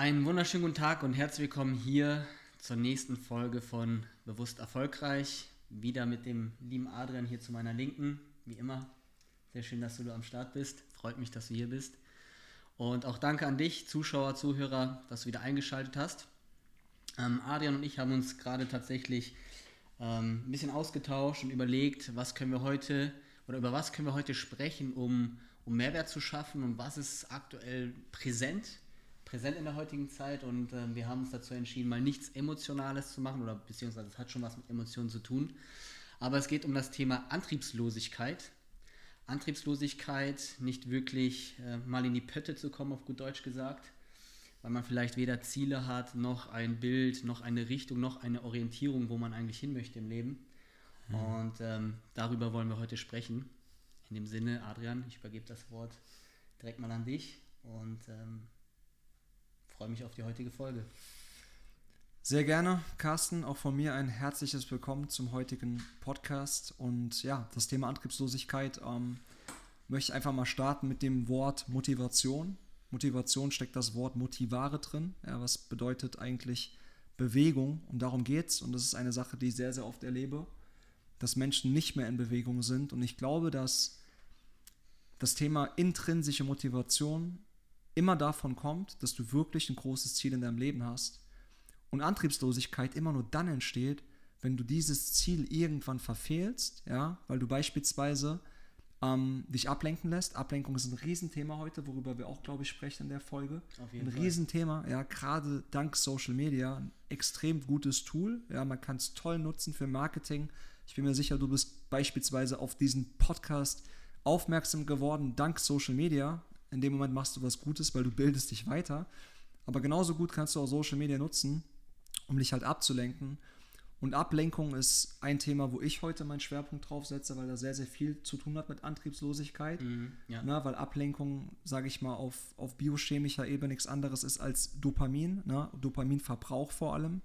Einen wunderschönen guten Tag und herzlich willkommen hier zur nächsten Folge von Bewusst Erfolgreich. Wieder mit dem lieben Adrian hier zu meiner Linken, wie immer. Sehr schön, dass du am Start bist. Freut mich, dass du hier bist. Und auch danke an dich, Zuschauer, Zuhörer, dass du wieder eingeschaltet hast. Ähm, Adrian und ich haben uns gerade tatsächlich ähm, ein bisschen ausgetauscht und überlegt, was können wir heute oder über was können wir heute sprechen, um, um Mehrwert zu schaffen und was ist aktuell präsent, präsent in der heutigen Zeit. Und äh, wir haben uns dazu entschieden, mal nichts Emotionales zu machen oder beziehungsweise es hat schon was mit Emotionen zu tun. Aber es geht um das Thema Antriebslosigkeit. Antriebslosigkeit, nicht wirklich äh, mal in die Pötte zu kommen, auf gut Deutsch gesagt, weil man vielleicht weder Ziele hat, noch ein Bild, noch eine Richtung, noch eine Orientierung, wo man eigentlich hin möchte im Leben. Mhm. Und ähm, darüber wollen wir heute sprechen. In dem Sinne, Adrian, ich übergebe das Wort direkt mal an dich und ähm, freue mich auf die heutige Folge. Sehr gerne, Carsten. Auch von mir ein herzliches Willkommen zum heutigen Podcast. Und ja, das Thema Antriebslosigkeit ähm, möchte ich einfach mal starten mit dem Wort Motivation. Motivation steckt das Wort motivare drin, ja, was bedeutet eigentlich Bewegung. Und darum geht es. Und das ist eine Sache, die ich sehr, sehr oft erlebe, dass Menschen nicht mehr in Bewegung sind. Und ich glaube, dass das Thema intrinsische Motivation immer davon kommt, dass du wirklich ein großes Ziel in deinem Leben hast und Antriebslosigkeit immer nur dann entsteht, wenn du dieses Ziel irgendwann verfehlst, ja, weil du beispielsweise ähm, dich ablenken lässt. Ablenkung ist ein Riesenthema heute, worüber wir auch, glaube ich, sprechen in der Folge. ein Fall. Riesenthema, ja, gerade dank Social Media, ein extrem gutes Tool. Ja, man kann es toll nutzen für Marketing. Ich bin mir sicher, du bist beispielsweise auf diesen Podcast aufmerksam geworden dank Social Media. In dem Moment machst du was Gutes, weil du bildest dich weiter. Aber genauso gut kannst du auch Social Media nutzen, um dich halt abzulenken. Und Ablenkung ist ein Thema, wo ich heute meinen Schwerpunkt drauf setze, weil da sehr, sehr viel zu tun hat mit Antriebslosigkeit. Mhm, ja. Na, weil Ablenkung, sage ich mal, auf, auf biochemischer Ebene nichts anderes ist als Dopamin, ne? Dopaminverbrauch vor allem.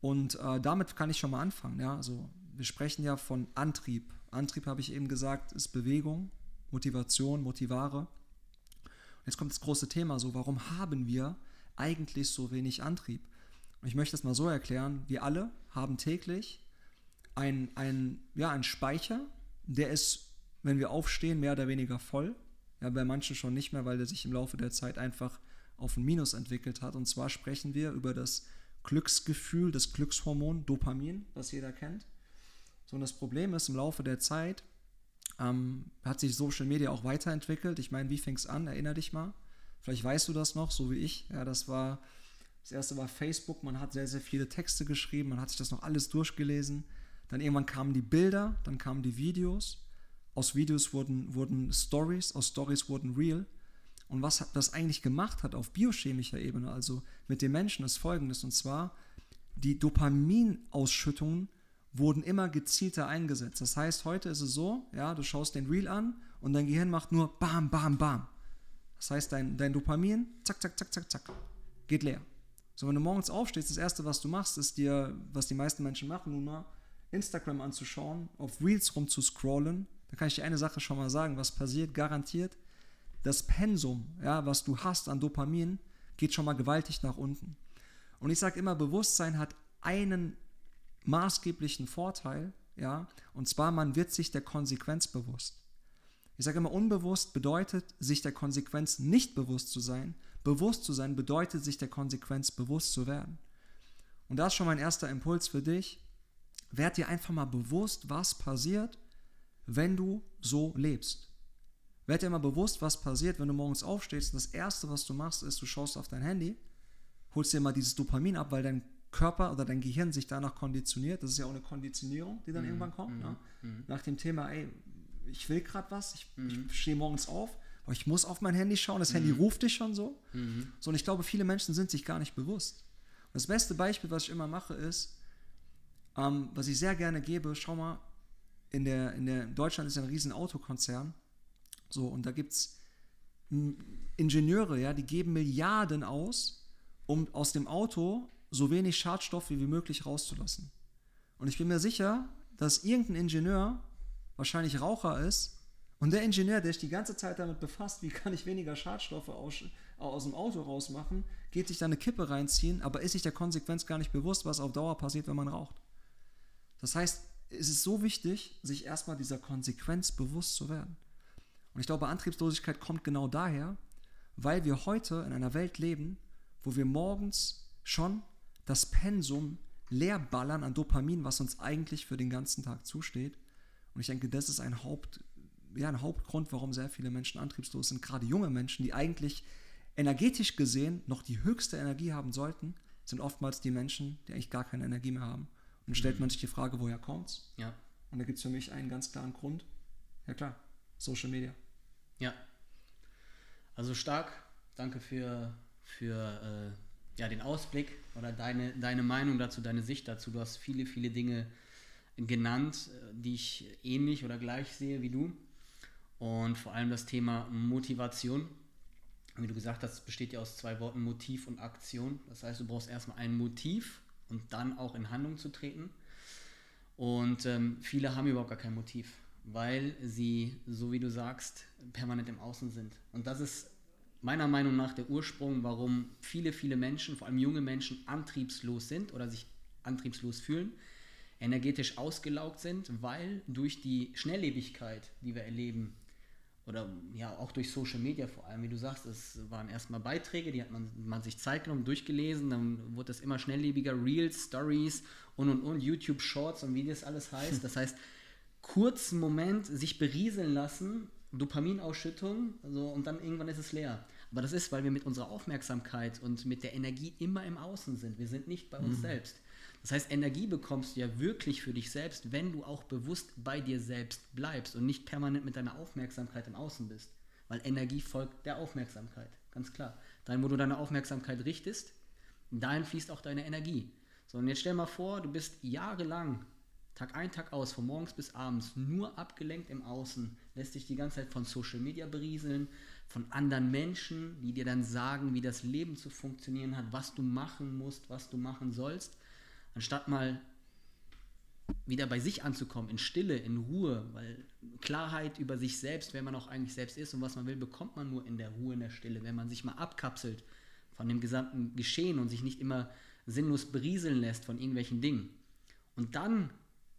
Und äh, damit kann ich schon mal anfangen. Ja? Also, wir sprechen ja von Antrieb. Antrieb, habe ich eben gesagt, ist Bewegung, Motivation, Motivare. Jetzt kommt das große Thema, so warum haben wir eigentlich so wenig Antrieb? Und ich möchte es mal so erklären, wir alle haben täglich einen ja, ein Speicher, der ist, wenn wir aufstehen, mehr oder weniger voll. Ja, bei manchen schon nicht mehr, weil der sich im Laufe der Zeit einfach auf ein Minus entwickelt hat. Und zwar sprechen wir über das Glücksgefühl, das Glückshormon Dopamin, was jeder kennt. So, und das Problem ist, im Laufe der Zeit ähm, hat sich Social Media auch weiterentwickelt. Ich meine, wie fing es an? Erinner dich mal. Vielleicht weißt du das noch, so wie ich. Ja, das war das erste war Facebook, man hat sehr, sehr viele Texte geschrieben, man hat sich das noch alles durchgelesen. Dann irgendwann kamen die Bilder, dann kamen die Videos. Aus Videos wurden, wurden Stories, aus Stories wurden Real. Und was das eigentlich gemacht hat auf biochemischer Ebene, also mit den Menschen, ist folgendes: Und zwar, die Dopaminausschüttungen wurden immer gezielter eingesetzt. Das heißt, heute ist es so, ja, du schaust den Reel an und dein Gehirn macht nur Bam, Bam, Bam. Das heißt, dein, dein Dopamin, zack, zack, zack, zack, zack, geht leer. So, wenn du morgens aufstehst, das Erste, was du machst, ist dir, was die meisten Menschen machen, nun mal, Instagram anzuschauen, auf Reels rumzuscrollen. Da kann ich dir eine Sache schon mal sagen, was passiert, garantiert. Das Pensum, ja, was du hast an Dopamin, geht schon mal gewaltig nach unten. Und ich sage immer, Bewusstsein hat einen maßgeblichen Vorteil, ja, und zwar, man wird sich der Konsequenz bewusst. Ich sage immer, unbewusst bedeutet, sich der Konsequenz nicht bewusst zu sein, Bewusst zu sein bedeutet, sich der Konsequenz bewusst zu werden. Und das ist schon mein erster Impuls für dich. Werd dir einfach mal bewusst, was passiert, wenn du so lebst. Werd dir mal bewusst, was passiert, wenn du morgens aufstehst und das Erste, was du machst, ist, du schaust auf dein Handy, holst dir mal dieses Dopamin ab, weil dein Körper oder dein Gehirn sich danach konditioniert. Das ist ja auch eine Konditionierung, die dann mhm. irgendwann kommt. Mhm. Ne? Nach dem Thema, ey, ich will gerade was, ich, mhm. ich stehe morgens auf, aber ich muss auf mein Handy schauen, das mhm. Handy ruft dich schon so. Mhm. So, und ich glaube, viele Menschen sind sich gar nicht bewusst. Und das beste Beispiel, was ich immer mache, ist, ähm, was ich sehr gerne gebe, schau mal, in der, in der, Deutschland ist ja ein riesen Autokonzern. So, und da gibt es Ingenieure, ja, die geben Milliarden aus, um aus dem Auto so wenig Schadstoff wie möglich rauszulassen. Und ich bin mir sicher, dass irgendein Ingenieur wahrscheinlich Raucher ist und der Ingenieur, der sich die ganze Zeit damit befasst, wie kann ich weniger Schadstoffe aus, aus dem Auto rausmachen, geht sich da eine Kippe reinziehen, aber ist sich der Konsequenz gar nicht bewusst, was auf Dauer passiert, wenn man raucht. Das heißt, es ist so wichtig, sich erstmal dieser Konsequenz bewusst zu werden. Und ich glaube, Antriebslosigkeit kommt genau daher, weil wir heute in einer Welt leben, wo wir morgens schon das Pensum leer ballern an Dopamin, was uns eigentlich für den ganzen Tag zusteht. Und ich denke, das ist ein, Haupt, ja, ein Hauptgrund, warum sehr viele Menschen antriebslos sind. Gerade junge Menschen, die eigentlich energetisch gesehen noch die höchste Energie haben sollten, sind oftmals die Menschen, die eigentlich gar keine Energie mehr haben. Und dann stellt man sich die Frage, woher kommt's? Ja. Und da gibt es für mich einen ganz klaren Grund. Ja klar, Social Media. Ja. Also stark. Danke für, für äh, ja, den Ausblick oder deine, deine Meinung dazu, deine Sicht dazu. Du hast viele, viele Dinge genannt, äh, die ich ähnlich oder gleich sehe wie du. Und vor allem das Thema Motivation. Wie du gesagt hast, besteht ja aus zwei Worten Motiv und Aktion. Das heißt, du brauchst erstmal ein Motiv und dann auch in Handlung zu treten. Und ähm, viele haben überhaupt gar kein Motiv, weil sie, so wie du sagst, permanent im Außen sind. Und das ist meiner Meinung nach der Ursprung, warum viele, viele Menschen, vor allem junge Menschen, antriebslos sind oder sich antriebslos fühlen, energetisch ausgelaugt sind, weil durch die Schnelllebigkeit, die wir erleben, oder ja auch durch Social Media vor allem, wie du sagst, es waren erstmal Beiträge, die hat man, man sich Zeit genommen, durchgelesen, dann wurde das immer schnelllebiger, Reels, Stories und und und, YouTube Shorts und wie das alles heißt. Das heißt, kurzen Moment sich berieseln lassen, Dopaminausschüttung, also, und dann irgendwann ist es leer. Aber das ist, weil wir mit unserer Aufmerksamkeit und mit der Energie immer im Außen sind. Wir sind nicht bei uns mhm. selbst. Das heißt, Energie bekommst du ja wirklich für dich selbst, wenn du auch bewusst bei dir selbst bleibst und nicht permanent mit deiner Aufmerksamkeit im Außen bist. Weil Energie folgt der Aufmerksamkeit, ganz klar. Dahin, wo du deine Aufmerksamkeit richtest, dahin fließt auch deine Energie. So, und jetzt stell mal vor, du bist jahrelang, Tag ein, Tag aus, von morgens bis abends, nur abgelenkt im Außen, lässt dich die ganze Zeit von Social Media berieseln, von anderen Menschen, die dir dann sagen, wie das Leben zu funktionieren hat, was du machen musst, was du machen sollst anstatt mal wieder bei sich anzukommen, in Stille, in Ruhe, weil Klarheit über sich selbst, wer man auch eigentlich selbst ist und was man will, bekommt man nur in der Ruhe, in der Stille, wenn man sich mal abkapselt von dem gesamten Geschehen und sich nicht immer sinnlos berieseln lässt von irgendwelchen Dingen. Und dann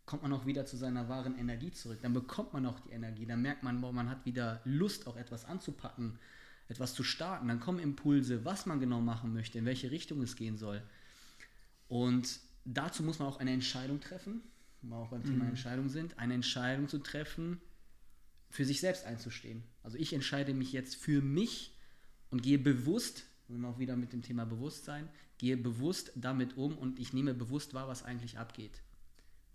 kommt man auch wieder zu seiner wahren Energie zurück. Dann bekommt man auch die Energie. Dann merkt man, boah, man hat wieder Lust, auch etwas anzupacken, etwas zu starten. Dann kommen Impulse, was man genau machen möchte, in welche Richtung es gehen soll. Und dazu muss man auch eine Entscheidung treffen, wo wir auch beim Thema mhm. Entscheidung sind, eine Entscheidung zu treffen, für sich selbst einzustehen. Also ich entscheide mich jetzt für mich und gehe bewusst, sind wir auch wieder mit dem Thema Bewusstsein, gehe bewusst damit um und ich nehme bewusst wahr, was eigentlich abgeht.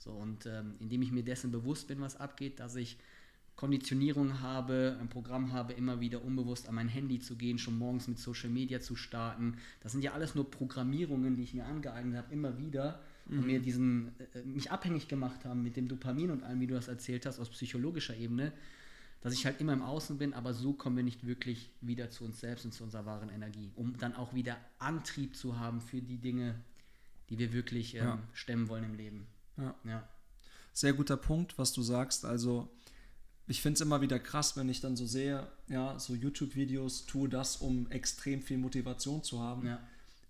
So, und ähm, indem ich mir dessen bewusst bin, was abgeht, dass ich Konditionierung habe, ein Programm habe, immer wieder unbewusst an mein Handy zu gehen, schon morgens mit Social Media zu starten. Das sind ja alles nur Programmierungen, die ich mir angeeignet habe, immer wieder mhm. und mir diesen, äh, mich abhängig gemacht haben mit dem Dopamin und allem, wie du das erzählt hast, aus psychologischer Ebene, dass ich halt immer im Außen bin, aber so kommen wir nicht wirklich wieder zu uns selbst und zu unserer wahren Energie, um dann auch wieder Antrieb zu haben für die Dinge, die wir wirklich ähm, ja. stemmen wollen im Leben. Ja. ja. Sehr guter Punkt, was du sagst. Also ich finde es immer wieder krass, wenn ich dann so sehe, ja, so YouTube-Videos, tue das, um extrem viel Motivation zu haben. Ja.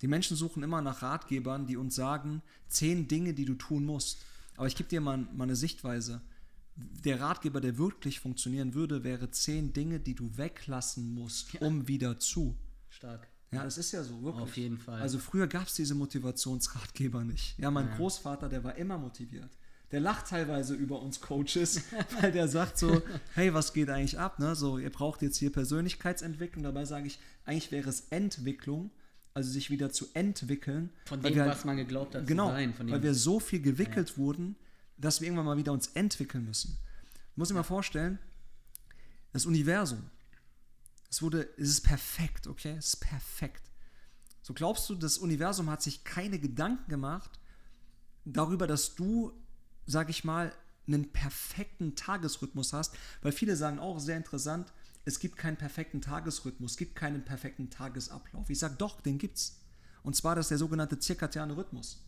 Die Menschen suchen immer nach Ratgebern, die uns sagen, zehn Dinge, die du tun musst. Aber ich gebe dir mal, mal eine Sichtweise. Der Ratgeber, der wirklich funktionieren würde, wäre zehn Dinge, die du weglassen musst, ja. um wieder zu. Stark. Ja, das ist ja so, wirklich. Auf jeden Fall. Also früher gab es diese Motivationsratgeber nicht. Ja, mein ja. Großvater, der war immer motiviert der lacht teilweise über uns Coaches, weil der sagt so, hey, was geht eigentlich ab? Ne? So, ihr braucht jetzt hier Persönlichkeitsentwicklung. Dabei sage ich, eigentlich wäre es Entwicklung, also sich wieder zu entwickeln. Von dem, was man geglaubt hat genau, zu sein. Genau, weil wir so viel gewickelt ja. wurden, dass wir irgendwann mal wieder uns entwickeln müssen. Ich muss dir mal vorstellen, das Universum, es wurde, es ist perfekt, okay? Es ist perfekt. So glaubst du, das Universum hat sich keine Gedanken gemacht darüber, dass du sag ich mal, einen perfekten Tagesrhythmus hast, weil viele sagen auch sehr interessant, es gibt keinen perfekten Tagesrhythmus, es gibt keinen perfekten Tagesablauf. Ich sage doch, den gibt's. Und zwar das ist der sogenannte zirkadiane Rhythmus.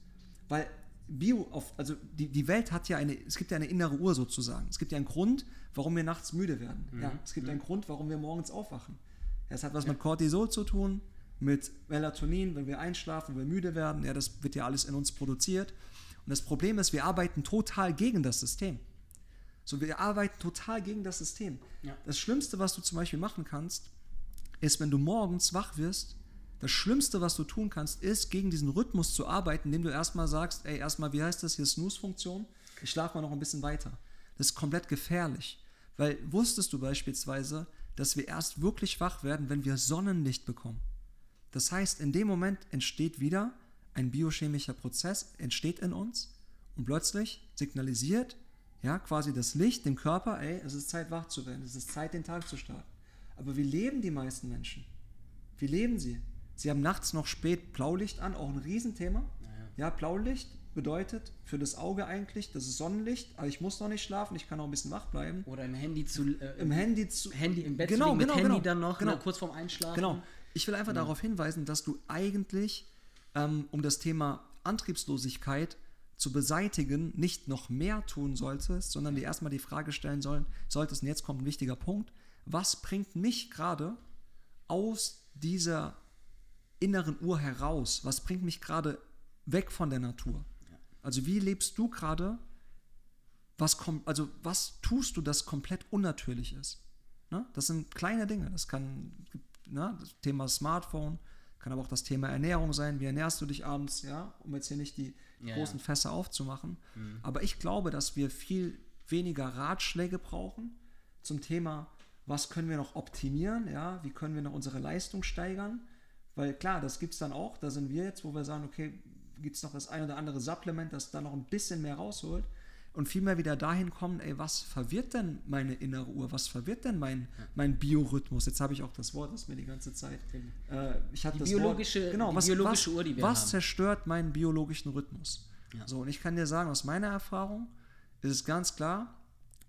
Weil Bio, auf, also die, die Welt hat ja eine, es gibt ja eine innere Uhr sozusagen. Es gibt ja einen Grund, warum wir nachts müde werden. Mhm. Ja, es gibt mhm. einen Grund, warum wir morgens aufwachen. Es hat was ja. mit Cortisol zu tun, mit Melatonin, wenn wir einschlafen, wenn wir müde werden. Ja, das wird ja alles in uns produziert. Und das Problem ist, wir arbeiten total gegen das System. So, wir arbeiten total gegen das System. Ja. Das Schlimmste, was du zum Beispiel machen kannst, ist, wenn du morgens wach wirst, das Schlimmste, was du tun kannst, ist, gegen diesen Rhythmus zu arbeiten, indem du erstmal sagst, ey, erstmal, wie heißt das hier, Snooze-Funktion? Ich schlafe mal noch ein bisschen weiter. Das ist komplett gefährlich. Weil wusstest du beispielsweise, dass wir erst wirklich wach werden, wenn wir Sonnenlicht bekommen? Das heißt, in dem Moment entsteht wieder ein biochemischer Prozess, entsteht in uns und plötzlich signalisiert ja quasi das Licht dem Körper, ey, es ist Zeit wach zu werden, es ist Zeit den Tag zu starten. Aber wie leben die meisten Menschen? Wie leben sie? Sie haben nachts noch spät Blaulicht an, auch ein Riesenthema. Ja, Blaulicht bedeutet für das Auge eigentlich, das ist Sonnenlicht, aber ich muss noch nicht schlafen, ich kann auch ein bisschen wach bleiben. Oder im Handy zu. Äh, Im Handy zu. Handy im Bett genau, zu liegen, genau, mit Handy genau, dann noch, genau. Ne, kurz vorm Einschlafen. Genau. Ich will einfach ja. darauf hinweisen, dass du eigentlich, ähm, um das Thema Antriebslosigkeit zu beseitigen, nicht noch mehr tun solltest, sondern dir erstmal die Frage stellen sollen, solltest, und jetzt kommt ein wichtiger Punkt, was bringt mich gerade aus dieser inneren Uhr heraus? Was bringt mich gerade weg von der Natur? Also wie lebst du gerade? Was kommt, also was tust du, das komplett unnatürlich ist? Ne? Das sind kleine Dinge. Das kann ne, das Thema Smartphone, kann aber auch das Thema Ernährung sein. Wie ernährst du dich abends? Ja, um jetzt hier nicht die ja, großen ja. Fässer aufzumachen. Mhm. Aber ich glaube, dass wir viel weniger Ratschläge brauchen zum Thema, was können wir noch optimieren? Ja, wie können wir noch unsere Leistung steigern? Weil klar, das gibt es dann auch, da sind wir jetzt, wo wir sagen, okay, gibt es noch das ein oder andere Supplement, das da noch ein bisschen mehr rausholt und vielmehr wieder dahin kommen, ey, was verwirrt denn meine innere Uhr, was verwirrt denn mein, ja. mein Biorhythmus? Jetzt habe ich auch das Wort, das mir die ganze Zeit, äh, ich hatte die das biologische, Wort, genau, die was, biologische was, Uhr, die wir was haben. zerstört meinen biologischen Rhythmus? Ja. So, und ich kann dir sagen, aus meiner Erfahrung ist es ganz klar,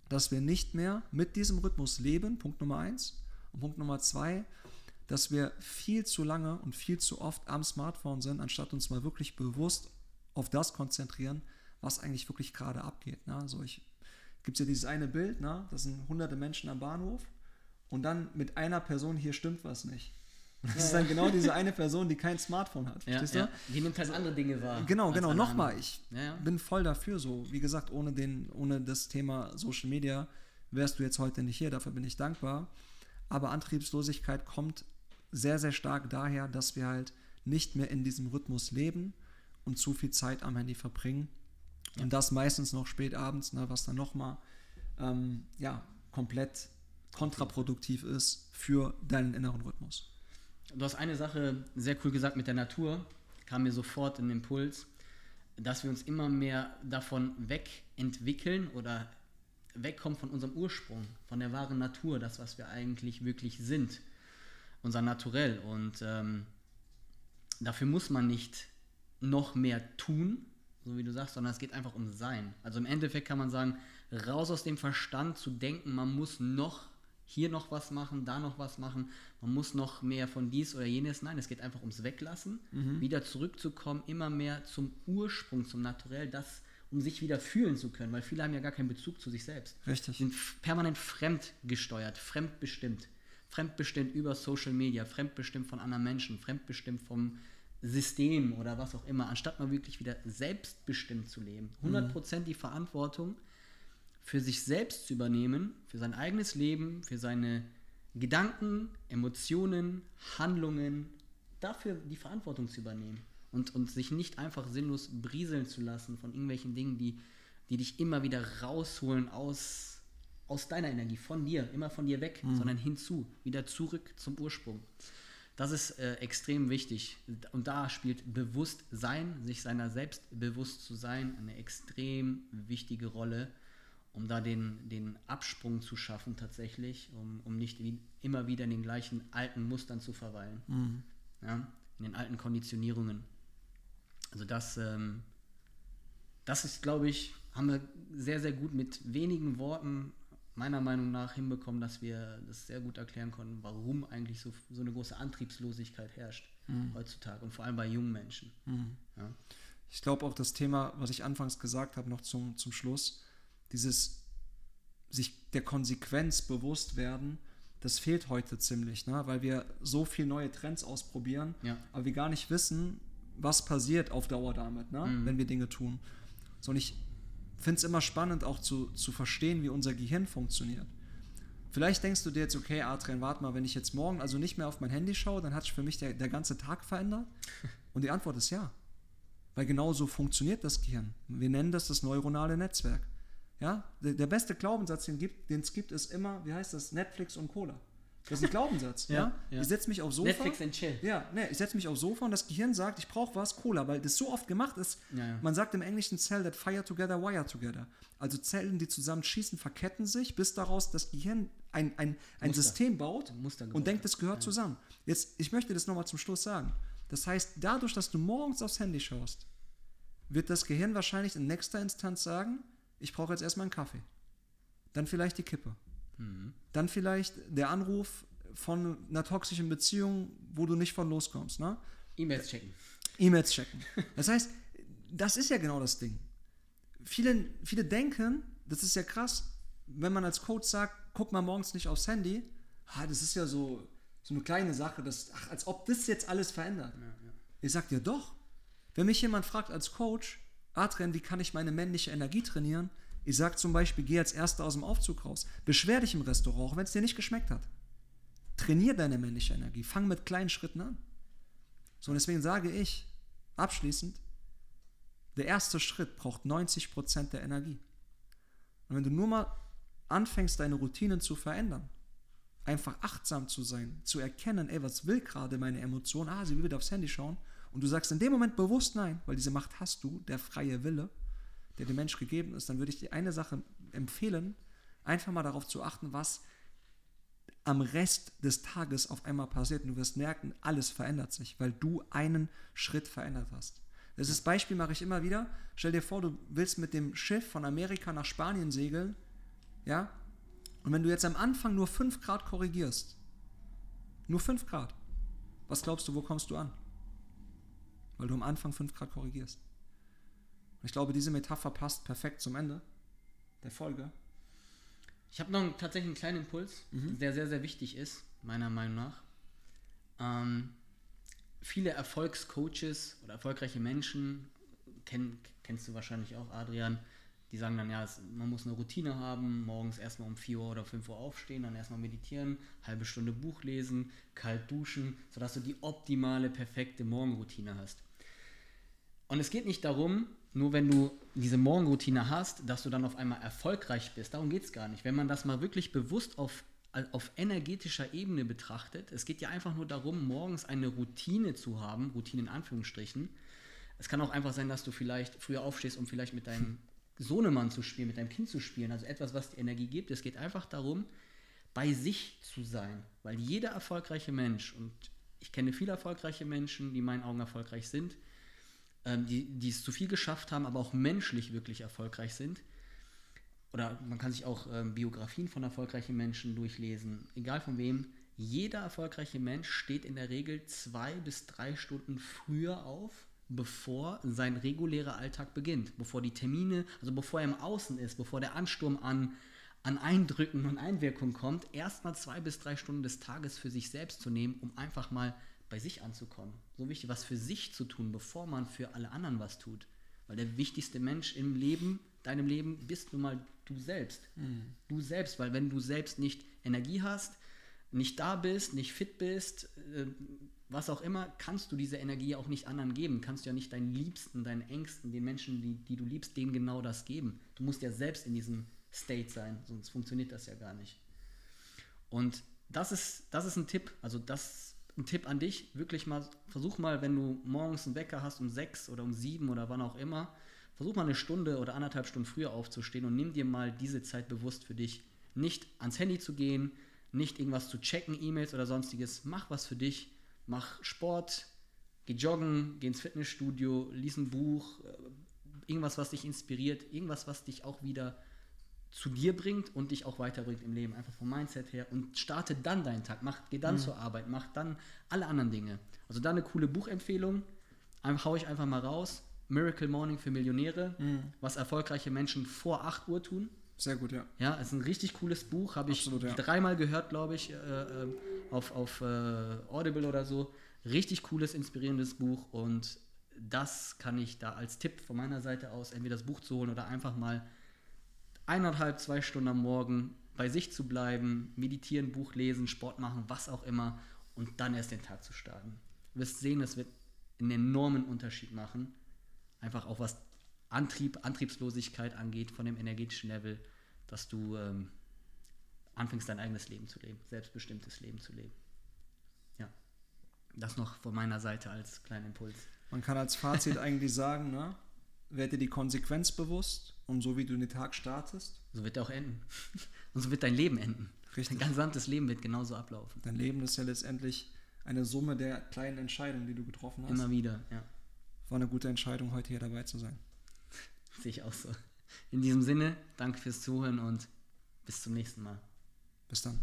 dass wir nicht mehr mit diesem Rhythmus leben, Punkt Nummer eins. Und Punkt Nummer zwei, dass wir viel zu lange und viel zu oft am Smartphone sind, anstatt uns mal wirklich bewusst auf das konzentrieren, was eigentlich wirklich gerade abgeht. Ne? Also ich gibt es ja dieses eine Bild, ne? das sind hunderte Menschen am Bahnhof und dann mit einer Person hier stimmt was nicht. Und das ja, ist dann ja. genau diese eine Person, die kein Smartphone hat. Ja, ja. Die nimmt halt andere Dinge wahr. Genau, genau. Nochmal, ich bin voll dafür so. Wie gesagt, ohne, den, ohne das Thema Social Media wärst du jetzt heute nicht hier. Dafür bin ich dankbar. Aber Antriebslosigkeit kommt sehr, sehr stark daher, dass wir halt nicht mehr in diesem Rhythmus leben und zu viel Zeit am Handy verbringen. Ja. Und das meistens noch spät abends, ne, was dann nochmal ähm, ja, komplett kontraproduktiv ist für deinen inneren Rhythmus. Du hast eine Sache sehr cool gesagt mit der Natur, kam mir sofort ein Impuls, dass wir uns immer mehr davon wegentwickeln oder wegkommen von unserem Ursprung, von der wahren Natur, das, was wir eigentlich wirklich sind unser Naturell. Und ähm, dafür muss man nicht noch mehr tun, so wie du sagst, sondern es geht einfach um Sein. Also im Endeffekt kann man sagen, raus aus dem Verstand zu denken, man muss noch hier noch was machen, da noch was machen, man muss noch mehr von dies oder jenes. Nein, es geht einfach ums Weglassen, mhm. wieder zurückzukommen, immer mehr zum Ursprung, zum Naturell, das, um sich wieder fühlen zu können, weil viele haben ja gar keinen Bezug zu sich selbst. Richtig. Sind permanent fremdgesteuert, fremdbestimmt fremdbestimmt über Social Media, fremdbestimmt von anderen Menschen, fremdbestimmt vom System oder was auch immer, anstatt mal wirklich wieder selbstbestimmt zu leben. 100% mhm. die Verantwortung für sich selbst zu übernehmen, für sein eigenes Leben, für seine Gedanken, Emotionen, Handlungen, dafür die Verantwortung zu übernehmen und, und sich nicht einfach sinnlos brieseln zu lassen von irgendwelchen Dingen, die, die dich immer wieder rausholen aus aus deiner Energie, von dir, immer von dir weg, mhm. sondern hinzu, wieder zurück zum Ursprung. Das ist äh, extrem wichtig. Und da spielt Bewusstsein, sich seiner selbst bewusst zu sein, eine extrem wichtige Rolle, um da den, den Absprung zu schaffen tatsächlich, um, um nicht wie, immer wieder in den gleichen alten Mustern zu verweilen. Mhm. Ja, in den alten Konditionierungen. Also das, ähm, das ist, glaube ich, haben wir sehr, sehr gut mit wenigen Worten meiner Meinung nach hinbekommen, dass wir das sehr gut erklären konnten, warum eigentlich so, so eine große Antriebslosigkeit herrscht mhm. heutzutage und vor allem bei jungen Menschen. Mhm. Ja. Ich glaube auch das Thema, was ich anfangs gesagt habe, noch zum, zum Schluss, dieses sich der Konsequenz bewusst werden, das fehlt heute ziemlich, ne? weil wir so viel neue Trends ausprobieren, Ja. aber wir gar nicht wissen, was passiert auf Dauer damit, ne? Mhm. wenn wir Dinge tun. So, und ich finde es immer spannend, auch zu, zu verstehen, wie unser Gehirn funktioniert. Vielleicht denkst du dir jetzt, okay, Adrian, warte mal, wenn ich jetzt morgen also nicht mehr auf mein Handy schaue, dann hat sich für mich der, der ganze Tag verändert. Und die Antwort ist ja. Weil genau so funktioniert das Gehirn. Wir nennen das das neuronale Netzwerk. Ja, der, der beste Glaubenssatz, den es gibt, ist immer, wie heißt das, Netflix und Cola. Das ist ein Glaubenssatz. ja, Ja. Ich setze mich aufs Sofa. Netflix and Chill. Ja, ne, ich setze mich aufs Sofa und das Gehirn sagt, ich brauche was, Cola, weil das so oft gemacht ist. Ja, ja. Man sagt im Englischen Cell that fire together, wire together. Also Zellen, die zusammen schießen, verketten sich, bis daraus das Gehirn ein, ein, ein Muster. System baut und denkt, es gehört zusammen. Jetzt, ich möchte das nochmal zum Schluss sagen. Das heißt, dadurch, dass du morgens aufs Handy schaust, wird das Gehirn wahrscheinlich in nächster Instanz sagen, ich brauche jetzt erstmal einen Kaffee. Dann vielleicht die Kippe. Mhm. Dann vielleicht der Anruf von einer toxischen Beziehung, wo du nicht von loskommst. Ne? E-Mails checken. E-Mails checken. Das heißt, das ist ja genau das Ding. Viele, viele denken, das ist ja krass, wenn man als Coach sagt, guck mal morgens nicht aufs Handy, ah, das ist ja so, so eine kleine Sache, das, ach, als ob das jetzt alles verändert. Ich sag dir doch, wenn mich jemand fragt als Coach, Adrian, wie kann ich meine männliche Energie trainieren? Ich sag zum Beispiel, geh als Erster aus dem Aufzug raus. Beschwer dich im Restaurant, auch wenn es dir nicht geschmeckt hat. Trainier deine männliche Energie. Fang mit kleinen Schritten an. So, und deswegen sage ich abschließend, der erste Schritt braucht 90% der Energie. Und wenn du nur mal anfängst, deine Routinen zu verändern, einfach achtsam zu sein, zu erkennen, ey, was will gerade meine Emotion? Ah, sie will wieder aufs Handy schauen. Und du sagst in dem Moment bewusst nein, weil diese Macht hast du, der freie Wille, der dem Mensch gegeben ist, dann würde ich dir eine Sache empfehlen, einfach mal darauf zu achten, was am Rest des Tages auf einmal passiert. Und du wirst merken, alles verändert sich, weil du einen Schritt verändert hast. Das ist Beispiel mache ich immer wieder. Stell dir vor, du willst mit dem Schiff von Amerika nach Spanien segeln, ja? Und wenn du jetzt am Anfang nur 5 Grad korrigierst, nur 5 Grad, was glaubst du, wo kommst du an? Weil du am Anfang 5 Grad korrigierst. Und ich glaube, diese Metapher passt perfekt zum Ende der Folge. Ich habe noch einen, tatsächlich einen kleinen Impuls, der sehr, sehr wichtig ist, meiner Meinung nach. Ähm, viele Erfolgscoaches oder erfolgreiche Menschen, kenn, kennst du wahrscheinlich auch, Adrian, die sagen dann, ja, es, man muss eine Routine haben, morgens erstmal um 4 Uhr oder 5 Uhr aufstehen, dann erstmal meditieren, halbe Stunde Buch lesen, kalt duschen, sodass du die optimale, perfekte Morgenroutine hast. Und es geht nicht darum, nur wenn du diese Morgenroutine hast, dass du dann auf einmal erfolgreich bist. Darum geht es gar nicht. Wenn man das mal wirklich bewusst auf, auf energetischer Ebene betrachtet, es geht ja einfach nur darum, morgens eine Routine zu haben, Routine in Anführungsstrichen. Es kann auch einfach sein, dass du vielleicht früher aufstehst, um vielleicht mit deinem Sohnemann zu spielen, mit deinem Kind zu spielen. Also etwas, was die Energie gibt. Es geht einfach darum, bei sich zu sein. Weil jeder erfolgreiche Mensch, und ich kenne viele erfolgreiche Menschen, die in meinen Augen erfolgreich sind, ähm, die, die es zu viel geschafft haben, aber auch menschlich wirklich erfolgreich sind. Oder man kann sich auch ähm, Biografien von erfolgreichen Menschen durchlesen, egal von wem. Jeder erfolgreiche Mensch steht in der Regel zwei bis drei Stunden früher auf, bevor sein regulärer Alltag beginnt, bevor die Termine, also bevor er im Außen ist, bevor der Ansturm an, an Eindrücken und Einwirkungen kommt, erstmal zwei bis drei Stunden des Tages für sich selbst zu nehmen, um einfach mal bei sich anzukommen. So wichtig, was für sich zu tun, bevor man für alle anderen was tut. Weil der wichtigste Mensch im Leben, deinem Leben, bist nun mal du selbst. Du selbst, weil wenn du selbst nicht Energie hast, nicht da bist, nicht fit bist, äh, was auch immer, kannst du diese Energie auch nicht anderen geben. Kannst du ja nicht deinen Liebsten, deinen Ängsten, den Menschen, die, die du liebst, denen genau das geben. Du musst ja selbst in diesem State sein, sonst funktioniert das ja gar nicht. Und das ist, das ist ein Tipp, also das ein Tipp an dich, wirklich mal, versuch mal, wenn du morgens einen Wecker hast um sechs oder um sieben oder wann auch immer, versuch mal eine Stunde oder anderthalb Stunden früher aufzustehen und nimm dir mal diese Zeit bewusst für dich. Nicht ans Handy zu gehen, nicht irgendwas zu checken, E-Mails oder sonstiges. Mach was für dich, mach Sport, geh joggen, geh ins Fitnessstudio, lies ein Buch, äh, irgendwas, was dich inspiriert, irgendwas, was dich auch wieder zu dir bringt und dich auch weiterbringt im Leben, einfach vom Mindset her und starte dann deinen Tag, mach, geh dann zur Arbeit, mach dann alle anderen Dinge. Also da eine coole Buchempfehlung, hau ich einfach mal raus, Miracle Morning für Millionäre, was erfolgreiche Menschen vor 8 Uhr tun, Sehr gut, ja. Ja, es ist ein richtig cooles Buch. Habe ich Absolut, ja. dreimal gehört, glaube ich, äh, äh, auf, auf äh, Audible oder so. Richtig cooles, inspirierendes Buch. Und das kann ich da als Tipp von meiner Seite aus, entweder das Buch zu holen oder einfach mal eineinhalb, zwei Stunden am Morgen bei sich zu bleiben, meditieren, Buch lesen, Sport machen, was auch immer und dann erst den Tag zu starten. Du wirst sehen, es wird einen enormen Unterschied machen. Einfach auch was Antrieb, Antriebslosigkeit angeht von dem energetischen Level, dass du ähm, anfängst dein eigenes Leben zu leben, selbstbestimmtes Leben zu leben. Ja, das noch von meiner Seite als kleinen Impuls. Man kann als Fazit eigentlich sagen, ne? Werd dir die Konsequenz bewusst und so wie du den Tag startest, So wird er auch enden. Und so wird dein Leben enden. Richtig. Dein gesamtes Leben wird genauso ablaufen. dein Leben ist ja letztendlich eine Summe der kleinen Entscheidungen, die du getroffen hast. Immer wieder, ja. War eine gute Entscheidung, heute hier dabei zu sein. Sehe ich auch so. In diesem Sinne, danke fürs Zuhören und bis zum nächsten Mal. Bis dann.